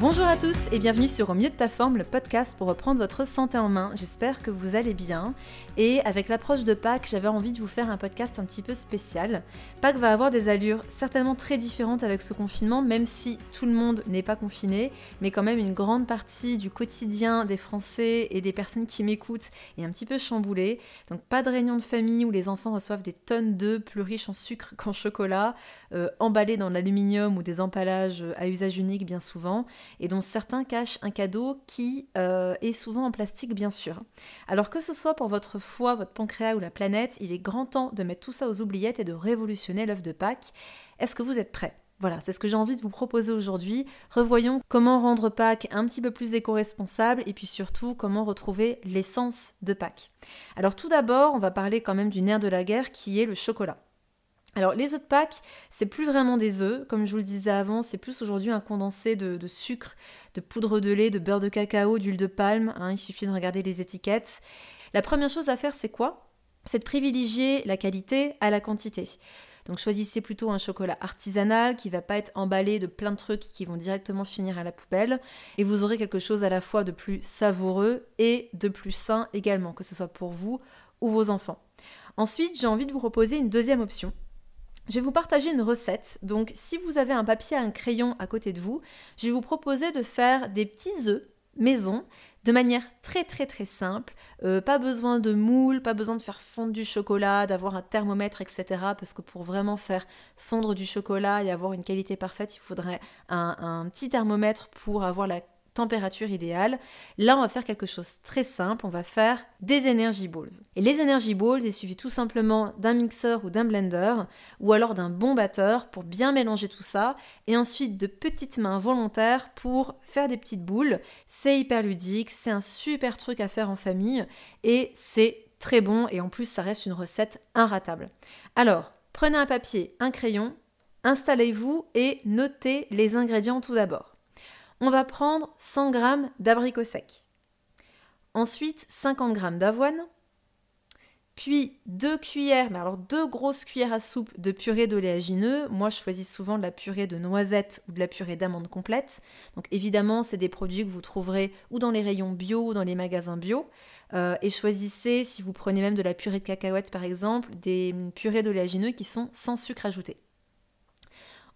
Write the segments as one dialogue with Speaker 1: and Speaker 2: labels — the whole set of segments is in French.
Speaker 1: Bonjour à tous et bienvenue sur Au mieux de ta forme, le podcast pour reprendre votre santé en main. J'espère que vous allez bien. Et avec l'approche de Pâques, j'avais envie de vous faire un podcast un petit peu spécial. Pâques va avoir des allures certainement très différentes avec ce confinement, même si tout le monde n'est pas confiné, mais quand même une grande partie du quotidien des Français et des personnes qui m'écoutent est un petit peu chamboulée. Donc pas de réunion de famille où les enfants reçoivent des tonnes d'œufs plus riches en sucre qu'en chocolat, euh, emballés dans l'aluminium ou des emballages à usage unique bien souvent et dont certains cachent un cadeau qui euh, est souvent en plastique bien sûr. Alors que ce soit pour votre foie, votre pancréas ou la planète, il est grand temps de mettre tout ça aux oubliettes et de révolutionner l'œuf de Pâques. Est-ce que vous êtes prêts? Voilà, c'est ce que j'ai envie de vous proposer aujourd'hui. Revoyons comment rendre Pâques un petit peu plus éco-responsable et puis surtout comment retrouver l'essence de Pâques. Alors tout d'abord, on va parler quand même du nerf de la guerre qui est le chocolat. Alors les œufs de Pâques, c'est plus vraiment des œufs, comme je vous le disais avant, c'est plus aujourd'hui un condensé de, sucre, de poudre de lait, de beurre de cacao, d'huile de palme, hein, il suffit de regarder les étiquettes. La première chose à faire, c'est quoi? C'est de privilégier la qualité à la quantité. Donc choisissez plutôt un chocolat artisanal qui va pas être emballé de plein de trucs qui vont directement finir à la poubelle et vous aurez quelque chose à la fois de plus savoureux et de plus sain également, que ce soit pour vous ou vos enfants. Ensuite, j'ai envie de vous proposer une deuxième option je vais vous partager une recette. Donc, si vous avez un papier et un crayon à côté de vous, je vais vous proposer de faire des petits œufs maison de manière très très très simple. Euh, pas besoin de moule, pas besoin de faire fondre du chocolat, d'avoir un thermomètre, etc. Parce que pour vraiment faire fondre du chocolat et avoir une qualité parfaite, il faudrait un, un petit thermomètre pour avoir la température idéale. Là, on va faire quelque chose très simple, on va faire des energy balls. Et les energy balls, il suffit tout simplement d'un mixeur ou d'un blender ou alors d'un bon batteur pour bien mélanger tout ça et ensuite de petites mains volontaires pour faire des petites boules. C'est hyper ludique, c'est un super truc à faire en famille et c'est très bon et en plus ça reste une recette inratable. Alors, prenez un papier, un crayon, installez-vous et notez les ingrédients tout d'abord on va prendre 100 g d'abricots secs. Ensuite, 50 g d'avoine. Puis 2 cuillères, alors deux grosses cuillères à soupe de purée d'oléagineux. Moi, je choisis souvent de la purée de noisettes ou de la purée d'amandes complète. Donc évidemment, c'est des produits que vous trouverez ou dans les rayons bio ou dans les magasins bio. Euh, et choisissez, si vous prenez même de la purée de cacahuètes par exemple, des purées d'oléagineux qui sont sans sucre ajouté.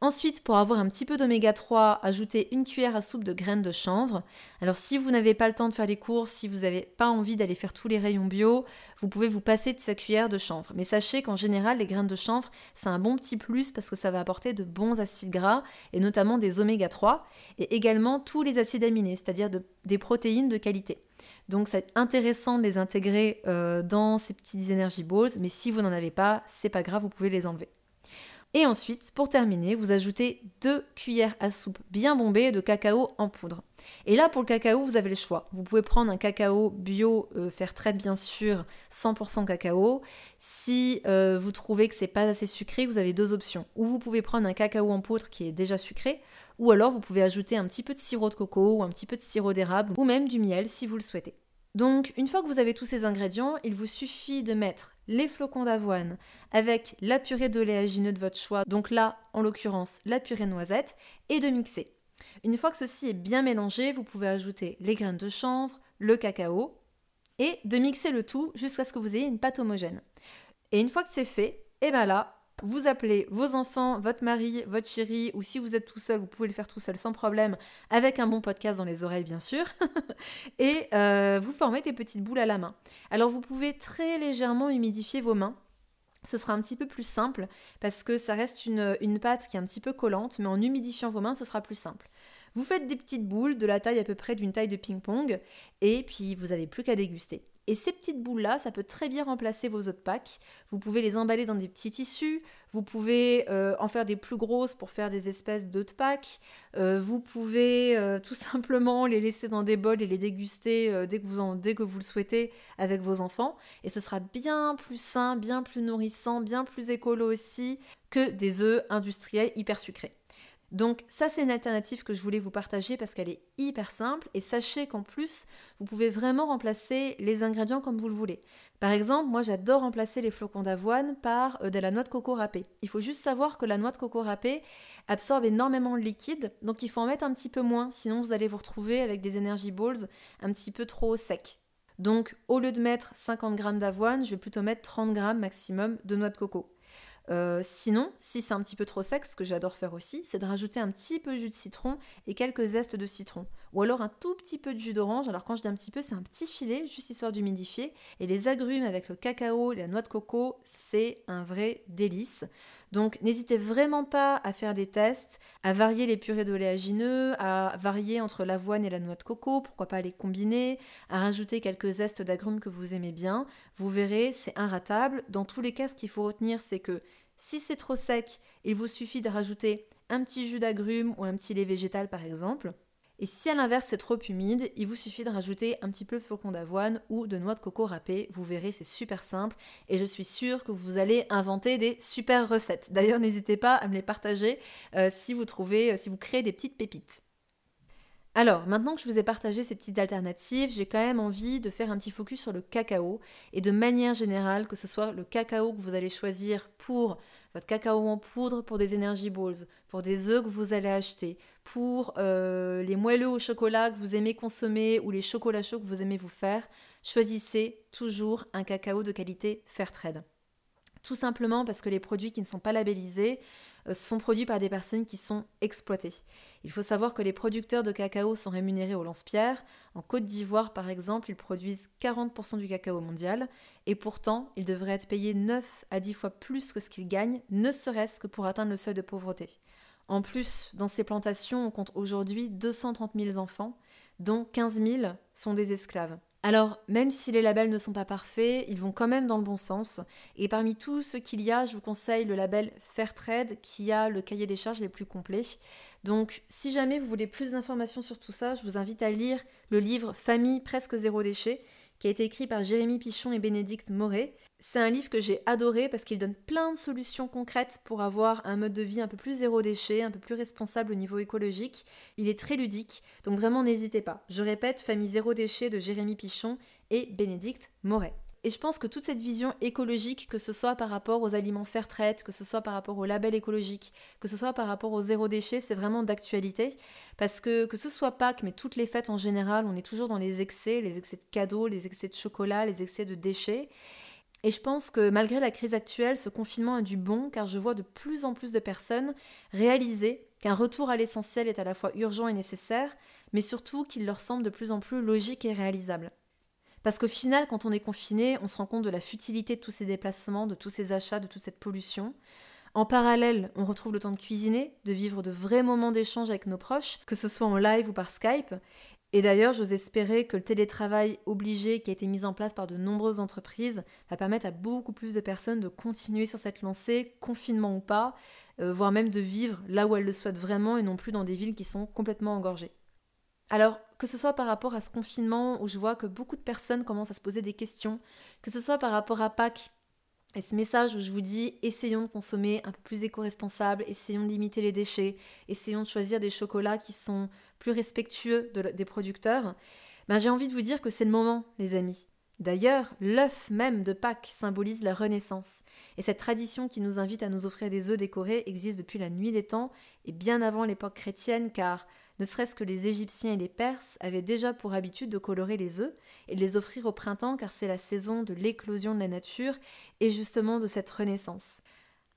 Speaker 1: Ensuite, pour avoir un petit peu d'oméga 3, ajoutez une cuillère à soupe de graines de chanvre. Alors si vous n'avez pas le temps de faire des courses, si vous n'avez pas envie d'aller faire tous les rayons bio, vous pouvez vous passer de sa cuillère de chanvre. Mais sachez qu'en général, les graines de chanvre, c'est un bon petit plus parce que ça va apporter de bons acides gras et notamment des oméga 3 et également tous les acides aminés, c'est-à-dire des protéines de qualité. Donc c'est intéressant de les intégrer euh, dans ces petits energy balls, mais si vous n'en avez pas, c'est pas grave, vous pouvez les enlever. Et ensuite, pour terminer, vous ajoutez 2 cuillères à soupe bien bombées de cacao en poudre. Et là, pour le cacao, vous avez le choix. Vous pouvez prendre un cacao bio, euh, faire traite bien sûr, 100% cacao. Si euh, vous trouvez que c'est pas assez sucré, vous avez deux options. Ou vous pouvez prendre un cacao en poudre qui est déjà sucré, ou alors vous pouvez ajouter un petit peu de sirop de coco ou un petit peu de sirop d'érable, ou même du miel si vous le souhaitez. Donc, une fois que vous avez tous ces ingrédients, il vous suffit de mettre les flocons d'avoine avec la purée d'oléagineux de votre choix, donc là, en l'occurrence, la purée noisette, et de mixer. Une fois que ceci est bien mélangé, vous pouvez ajouter les graines de chanvre, le cacao, et de mixer le tout jusqu'à ce que vous ayez une pâte homogène. Et une fois que c'est fait, et bien là, vous appelez vos enfants, votre mari, votre chéri, ou si vous êtes tout seul, vous pouvez le faire tout seul sans problème, avec un bon podcast dans les oreilles bien sûr, et euh, vous formez des petites boules à la main. Alors vous pouvez très légèrement humidifier vos mains. Ce sera un petit peu plus simple parce que ça reste une pâte qui est un petit peu collante, mais en humidifiant vos mains, ce sera plus simple. Vous faites des petites boules de la taille à peu près d'une taille de ping-pong, et puis vous n'avez plus qu'à déguster. Et ces petites boules-là, ça peut très bien remplacer vos autres packs. Vous pouvez les emballer dans des petits tissus, vous pouvez euh, en faire des plus grosses pour faire des espèces d'autres packs, euh, vous pouvez euh, tout simplement les laisser dans des bols et les déguster dès, que vous dès que vous le souhaitez avec vos enfants. Et ce sera bien plus sain, bien plus nourrissant, bien plus écolo aussi que des œufs industriels hyper sucrés. Donc ça c'est une alternative que je voulais vous partager parce qu'elle est hyper simple et sachez qu'en plus vous pouvez vraiment remplacer les ingrédients comme vous le voulez. Par exemple, moi j'adore remplacer les flocons d'avoine par euh, de la noix de coco râpée. Il faut juste savoir que la noix de coco râpée absorbe énormément de liquide, donc il faut en mettre un petit peu moins, sinon vous allez vous retrouver avec des energy balls un petit peu trop secs. Donc au lieu de mettre 50 g d'avoine, je vais plutôt mettre 30 g maximum de noix de coco. Euh, sinon, si c'est un petit peu trop sec, ce que j'adore faire aussi, c'est de rajouter un petit peu de jus de citron et quelques zestes de citron. Ou alors un tout petit peu de jus d'orange. Alors quand je dis un petit peu, c'est un petit filet, juste histoire d'humidifier. Et les agrumes avec le cacao la noix de coco, c'est un vrai délice. Donc n'hésitez vraiment pas à faire des tests, à varier les purées d'oléagineux, à varier entre l'avoine et la noix de coco, pourquoi pas les combiner, à rajouter quelques zestes d'agrumes que vous aimez bien. Vous verrez, c'est inratable. Dans tous les cas, ce qu'il faut retenir, c'est que si c'est trop sec, il vous suffit de rajouter un petit jus d'agrumes ou un petit lait végétal par exemple. Et si à l'inverse c'est trop humide, il vous suffit de rajouter un petit peu de flocon d'avoine ou de noix de coco râpée. Vous verrez, c'est super simple et je suis sûre que vous allez inventer des super recettes. D'ailleurs, n'hésitez pas à me les partager euh, si vous trouvez, euh, si vous créez des petites pépites. Alors, maintenant que je vous ai partagé ces petites alternatives, j'ai quand même envie de faire un petit focus sur le cacao et de manière générale, que ce soit le cacao que vous allez choisir pour votre cacao en poudre, pour des energy balls, pour des œufs que vous allez acheter, pour euh, les moelleux au chocolat que vous aimez consommer ou les chocolats chauds que vous aimez vous faire, choisissez toujours un cacao de qualité Fairtrade. Tout simplement parce que les produits qui ne sont pas labellisés euh, sont produits par des personnes qui sont exploitées. Il faut savoir que les producteurs de cacao sont rémunérés au lance-pierre. En Côte d'Ivoire, par exemple, ils produisent 40% du cacao mondial et pourtant, ils devraient être payés 9 à 10 fois plus que ce qu'ils gagnent, ne serait-ce que pour atteindre le seuil de pauvreté. En plus, dans ces plantations, on compte aujourd'hui 230 000 enfants, dont 15 000 sont des esclaves. Alors, même si les labels ne sont pas parfaits, ils vont quand même dans le bon sens. Et parmi tous ceux qu'il y a, je vous conseille le label Fairtrade qui a le cahier des charges les plus complets. Donc, si jamais vous voulez plus d'informations sur tout ça, je vous invite à lire le livre Famille presque zéro déchet qui a été écrit par Jérémy Pichon et Bénédicte Moret. C'est un livre que j'ai adoré parce qu'il donne plein de solutions concrètes pour avoir un mode de vie un peu plus zéro déchet, un peu plus responsable au niveau écologique. Il est très ludique, donc vraiment n'hésitez pas. Je répète, Famille zéro déchet de Jérémy Pichon et Bénédicte Moret. Et je pense que toute cette vision écologique, que ce soit par rapport aux aliments fair trade, que ce soit par rapport au label écologique, que ce soit par rapport au zéro déchet, c'est vraiment d'actualité. Parce que que ce soit Pâques, mais toutes les fêtes en général, on est toujours dans les excès, les excès de cadeaux, les excès de chocolat, les excès de déchets. Et je pense que malgré la crise actuelle, ce confinement a du bon, car je vois de plus en plus de personnes réaliser qu'un retour à l'essentiel est à la fois urgent et nécessaire, mais surtout qu'il leur semble de plus en plus logique et réalisable. Parce qu'au final, quand on est confiné, on se rend compte de la futilité de tous ces déplacements, de tous ces achats, de toute cette pollution. En parallèle, on retrouve le temps de cuisiner, de vivre de vrais moments d'échange avec nos proches, que ce soit en live ou par Skype. Et d'ailleurs, j'ose espérer que le télétravail obligé qui a été mis en place par de nombreuses entreprises va permettre à beaucoup plus de personnes de continuer sur cette lancée, confinement ou pas, euh, voire même de vivre là où elles le souhaitent vraiment et non plus dans des villes qui sont complètement engorgées. Alors, que ce soit par rapport à ce confinement où je vois que beaucoup de personnes commencent à se poser des questions, que ce soit par rapport à Pâques et ce message où je vous dis essayons de consommer un peu plus éco-responsable, essayons de limiter les déchets, essayons de choisir des chocolats qui sont plus respectueux des producteurs, ben j'ai envie de vous dire que c'est le moment, les amis. D'ailleurs, l'œuf même de Pâques symbolise la renaissance, et cette tradition qui nous invite à nous offrir des œufs décorés existe depuis la nuit des temps et bien avant l'époque chrétienne, car ne serait-ce que les Égyptiens et les Perses avaient déjà pour habitude de colorer les œufs et de les offrir au printemps, car c'est la saison de l'éclosion de la nature et justement de cette renaissance.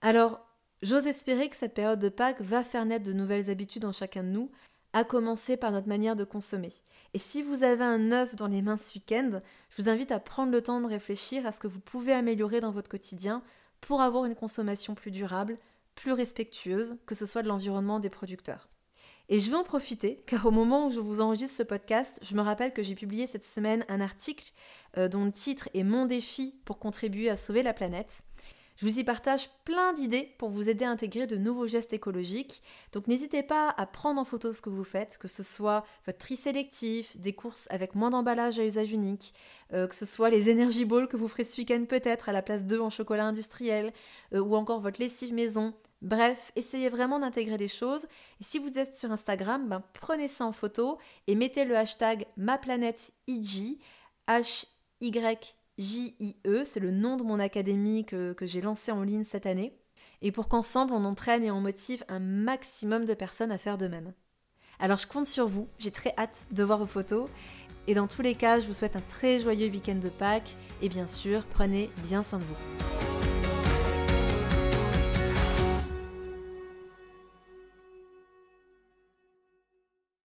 Speaker 1: Alors, j'ose espérer que cette période de Pâques va faire naître de nouvelles habitudes en chacun de nous, à commencer par notre manière de consommer. Et si vous avez un œuf dans les mains ce week-end, je vous invite à prendre le temps de réfléchir à ce que vous pouvez améliorer dans votre quotidien pour avoir une consommation plus durable, plus respectueuse, que ce soit de l'environnement des producteurs. Et je vais en profiter, car au moment où je vous enregistre ce podcast, je me rappelle que j'ai publié cette semaine un article euh, dont le titre est Mon défi pour contribuer à sauver la planète. Je vous y partage plein d'idées pour vous aider à intégrer de nouveaux gestes écologiques. Donc n'hésitez pas à prendre en photo ce que vous faites, que ce soit votre tri sélectif, des courses avec moins d'emballage à usage unique, euh, que ce soit les energy balls que vous ferez ce week-end peut-être à la place d'eux en chocolat industriel, euh, ou encore votre lessive maison, Bref, essayez vraiment d'intégrer des choses. Si vous êtes sur Instagram, ben, prenez ça en photo et mettez le hashtag MaPlanèteIG, H-Y-J-I-E, c'est le nom de mon académie que, que j'ai lancé en ligne cette année. Et pour qu'ensemble on entraîne et on motive un maximum de personnes à faire de même. Alors je compte sur vous, j'ai très hâte de voir vos photos. Et dans tous les cas, je vous souhaite un très joyeux week-end de Pâques. Et bien sûr, prenez bien soin de vous.